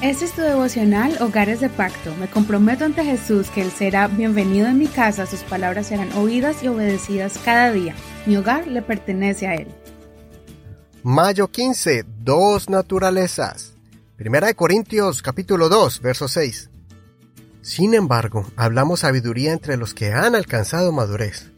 Este es tu devocional Hogares de Pacto. Me comprometo ante Jesús que Él será bienvenido en mi casa, sus palabras serán oídas y obedecidas cada día. Mi hogar le pertenece a Él. Mayo 15. Dos naturalezas. Primera de Corintios capítulo 2, verso 6. Sin embargo, hablamos sabiduría entre los que han alcanzado madurez,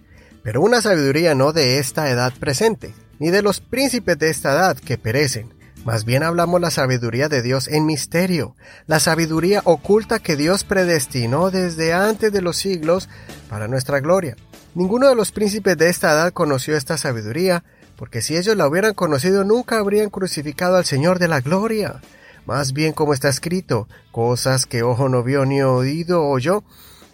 pero una sabiduría no de esta edad presente, ni de los príncipes de esta edad que perecen más bien hablamos la sabiduría de Dios en misterio, la sabiduría oculta que Dios predestinó desde antes de los siglos para nuestra gloria. Ninguno de los príncipes de esta edad conoció esta sabiduría, porque si ellos la hubieran conocido nunca habrían crucificado al Señor de la gloria. Más bien como está escrito, cosas que ojo no vio ni oído oyó,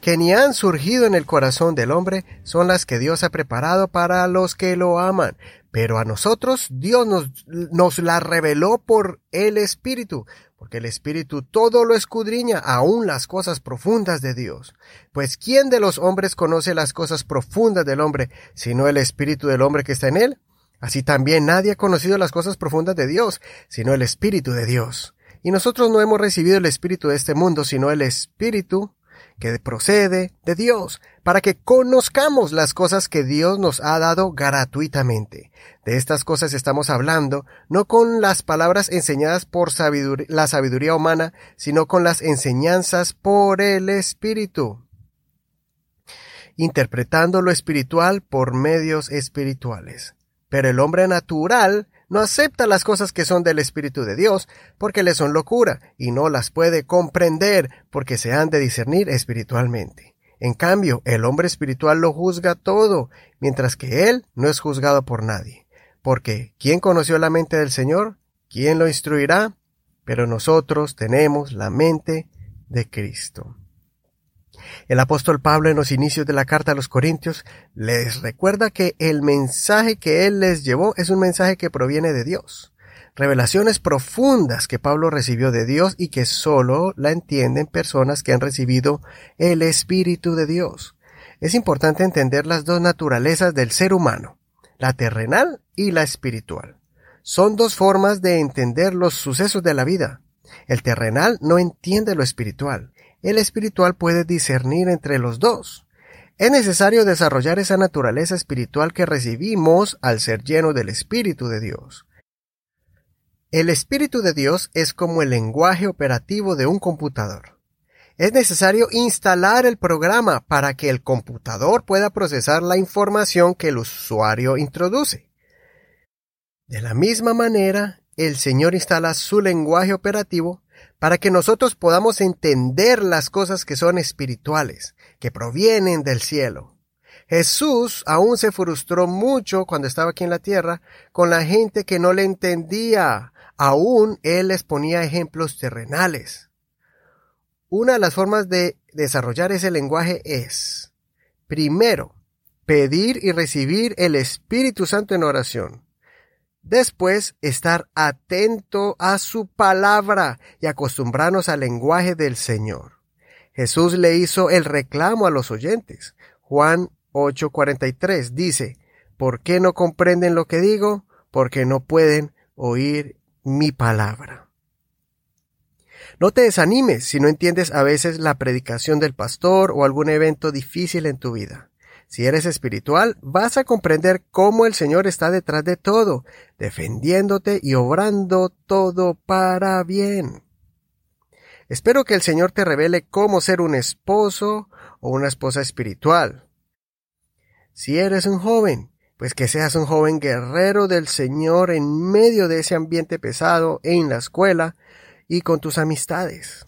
que ni han surgido en el corazón del hombre, son las que Dios ha preparado para los que lo aman. Pero a nosotros Dios nos, nos la reveló por el Espíritu, porque el Espíritu todo lo escudriña, aun las cosas profundas de Dios. Pues ¿quién de los hombres conoce las cosas profundas del hombre, sino el Espíritu del hombre que está en él? Así también nadie ha conocido las cosas profundas de Dios, sino el Espíritu de Dios. Y nosotros no hemos recibido el Espíritu de este mundo, sino el Espíritu que procede de Dios, para que conozcamos las cosas que Dios nos ha dado gratuitamente. De estas cosas estamos hablando, no con las palabras enseñadas por la sabiduría humana, sino con las enseñanzas por el Espíritu, interpretando lo espiritual por medios espirituales. Pero el hombre natural no acepta las cosas que son del Espíritu de Dios, porque le son locura, y no las puede comprender, porque se han de discernir espiritualmente. En cambio, el hombre espiritual lo juzga todo, mientras que él no es juzgado por nadie. Porque, ¿quién conoció la mente del Señor? ¿Quién lo instruirá? Pero nosotros tenemos la mente de Cristo. El apóstol Pablo en los inicios de la carta a los Corintios les recuerda que el mensaje que él les llevó es un mensaje que proviene de Dios. Revelaciones profundas que Pablo recibió de Dios y que solo la entienden personas que han recibido el Espíritu de Dios. Es importante entender las dos naturalezas del ser humano, la terrenal y la espiritual. Son dos formas de entender los sucesos de la vida. El terrenal no entiende lo espiritual el espiritual puede discernir entre los dos. Es necesario desarrollar esa naturaleza espiritual que recibimos al ser lleno del Espíritu de Dios. El Espíritu de Dios es como el lenguaje operativo de un computador. Es necesario instalar el programa para que el computador pueda procesar la información que el usuario introduce. De la misma manera, el Señor instala su lenguaje operativo para que nosotros podamos entender las cosas que son espirituales, que provienen del cielo. Jesús aún se frustró mucho cuando estaba aquí en la tierra con la gente que no le entendía. Aún él les ponía ejemplos terrenales. Una de las formas de desarrollar ese lenguaje es, primero, pedir y recibir el Espíritu Santo en oración. Después, estar atento a su palabra y acostumbrarnos al lenguaje del Señor. Jesús le hizo el reclamo a los oyentes. Juan 8:43 dice, ¿por qué no comprenden lo que digo? Porque no pueden oír mi palabra. No te desanimes si no entiendes a veces la predicación del pastor o algún evento difícil en tu vida. Si eres espiritual, vas a comprender cómo el Señor está detrás de todo, defendiéndote y obrando todo para bien. Espero que el Señor te revele cómo ser un esposo o una esposa espiritual. Si eres un joven, pues que seas un joven guerrero del Señor en medio de ese ambiente pesado en la escuela y con tus amistades.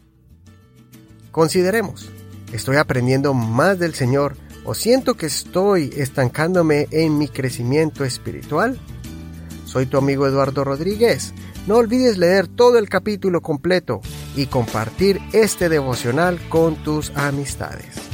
Consideremos, estoy aprendiendo más del Señor o siento que estoy estancándome en mi crecimiento espiritual? Soy tu amigo Eduardo Rodríguez. No olvides leer todo el capítulo completo y compartir este devocional con tus amistades.